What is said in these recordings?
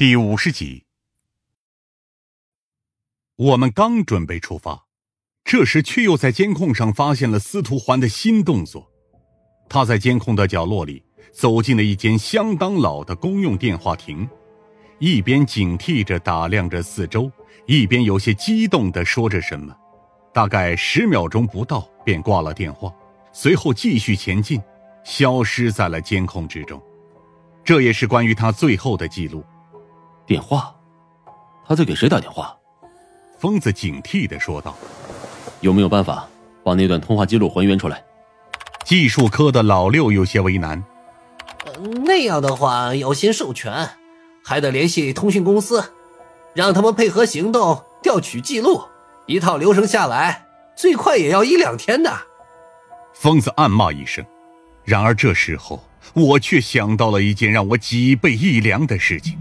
第五十集，我们刚准备出发，这时却又在监控上发现了司徒环的新动作。他在监控的角落里走进了一间相当老的公用电话亭，一边警惕着打量着四周，一边有些激动的说着什么。大概十秒钟不到，便挂了电话，随后继续前进，消失在了监控之中。这也是关于他最后的记录。电话，他在给谁打电话？疯子警惕的说道：“有没有办法把那段通话记录还原出来？”技术科的老六有些为难：“那样的话要先授权，还得联系通讯公司，让他们配合行动调取记录，一套流程下来，最快也要一两天的。”疯子暗骂一声。然而这时候，我却想到了一件让我脊背一凉的事情。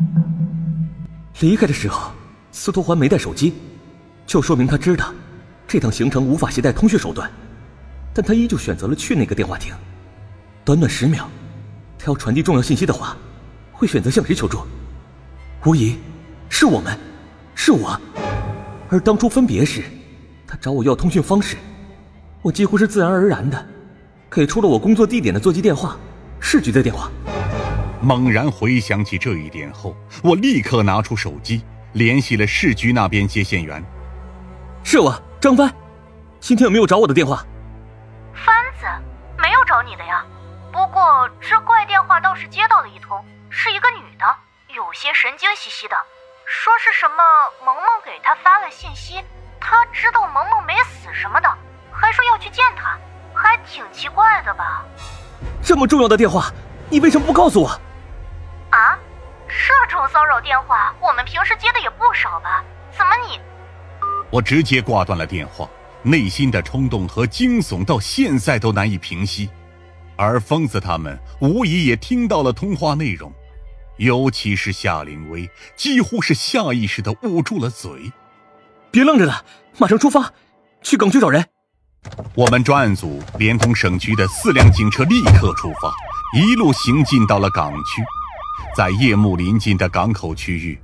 离开的时候，司徒环没带手机，就说明他知道这趟行程无法携带通讯手段，但他依旧选择了去那个电话亭。短短十秒，他要传递重要信息的话，会选择向谁求助？无疑，是我们，是我。而当初分别时，他找我要通讯方式，我几乎是自然而然的给出了我工作地点的座机电话，市局的电话。猛然回想起这一点后，我立刻拿出手机联系了市局那边接线员。是我张帆，今天有没有找我的电话？帆子没有找你的呀，不过这怪电话倒是接到了一通，是一个女的，有些神经兮兮的，说是什么萌萌给她发了信息，她知道萌萌没死什么的，还说要去见她，还挺奇怪的吧？这么重要的电话，你为什么不告诉我？啊，这种骚扰电话我们平时接的也不少吧？怎么你……我直接挂断了电话，内心的冲动和惊悚到现在都难以平息。而疯子他们无疑也听到了通话内容，尤其是夏灵薇，几乎是下意识的捂住了嘴。别愣着了，马上出发，去港区找人。我们专案组连同省局的四辆警车立刻出发，一路行进到了港区。在夜幕临近的港口区域，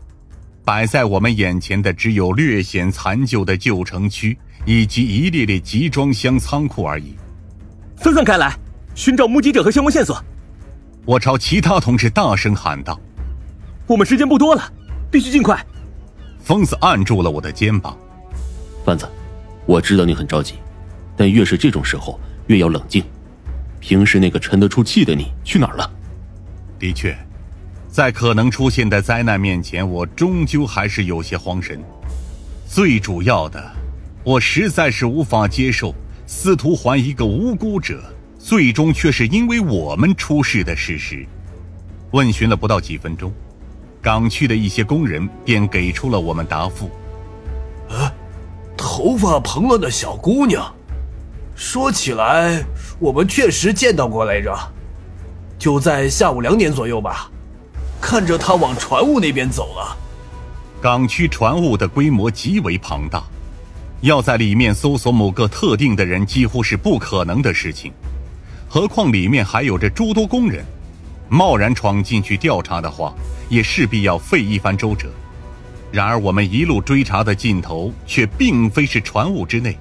摆在我们眼前的只有略显残旧的旧城区以及一列列集装箱仓库而已。分散开来，寻找目击者和相关线索。我朝其他同事大声喊道：“我们时间不多了，必须尽快。”疯子按住了我的肩膀：“贩子，我知道你很着急，但越是这种时候，越要冷静。平时那个沉得住气的你去哪儿了？”的确。在可能出现的灾难面前，我终究还是有些慌神。最主要的，我实在是无法接受司徒环一个无辜者，最终却是因为我们出事的事实。问询了不到几分钟，港区的一些工人便给出了我们答复：“啊，头发蓬乱的小姑娘，说起来，我们确实见到过来着，就在下午两点左右吧。”看着他往船坞那边走了。港区船坞的规模极为庞大，要在里面搜索某个特定的人几乎是不可能的事情。何况里面还有着诸多工人，贸然闯进去调查的话，也势必要费一番周折。然而我们一路追查的尽头却并非是船坞之内，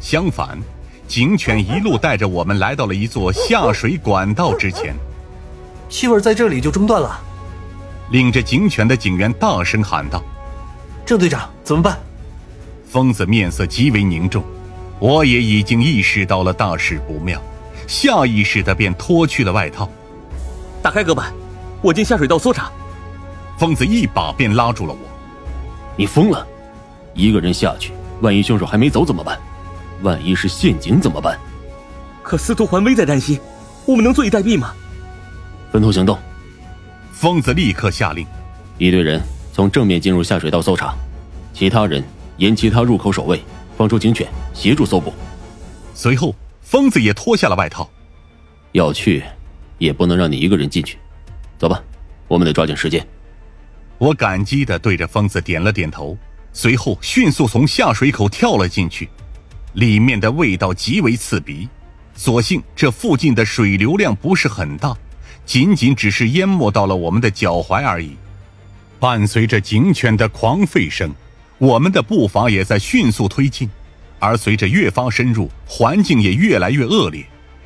相反，警犬一路带着我们来到了一座下水管道之前。气味在这里就中断了。领着警犬的警员大声喊道：“郑队长，怎么办？”疯子面色极为凝重，我也已经意识到了大事不妙，下意识的便脱去了外套。打开隔板，我进下水道搜查。疯子一把便拉住了我：“你疯了？一个人下去，万一凶手还没走怎么办？万一是陷阱怎么办？”可司徒环危在旦夕，我们能坐以待毙吗？分头行动。疯子立刻下令，一队人从正面进入下水道搜查，其他人沿其他入口守卫，放出警犬协助搜捕。随后，疯子也脱下了外套。要去，也不能让你一个人进去。走吧，我们得抓紧时间。我感激的对着疯子点了点头，随后迅速从下水口跳了进去。里面的味道极为刺鼻，所幸这附近的水流量不是很大。仅仅只是淹没到了我们的脚踝而已。伴随着警犬的狂吠声，我们的步伐也在迅速推进。而随着越发深入，环境也越来越恶劣，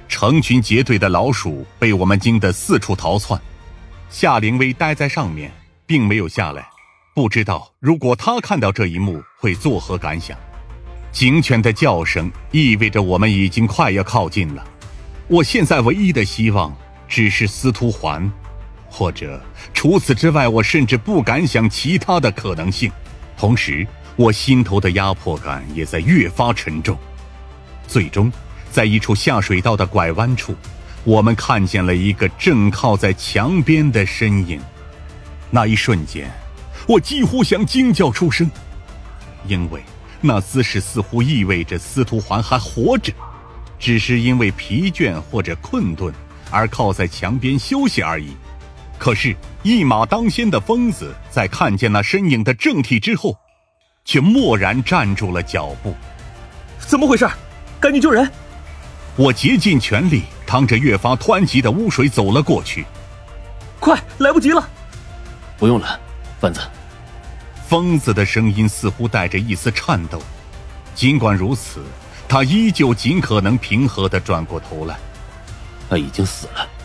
成群结队的老鼠被我们惊得四处逃窜。夏灵薇待在上面，并没有下来，不知道如果他看到这一幕会作何感想。警犬的叫声意味着我们已经快要靠近了。我现在唯一的希望只是司徒环，或者除此之外，我甚至不敢想其他的可能性。同时，我心头的压迫感也在越发沉重。最终，在一处下水道的拐弯处，我们看见了一个正靠在墙边的身影。那一瞬间，我几乎想惊叫出声，因为那姿势似乎意味着司徒环还活着，只是因为疲倦或者困顿而靠在墙边休息而已。可是，一马当先的疯子在看见那身影的正体之后，却蓦然站住了脚步。怎么回事？赶紧救人！我竭尽全力，趟着越发湍急的污水走了过去。快，来不及了！不用了，贩子。疯子的声音似乎带着一丝颤抖，尽管如此，他依旧尽可能平和的转过头来。他已经死了。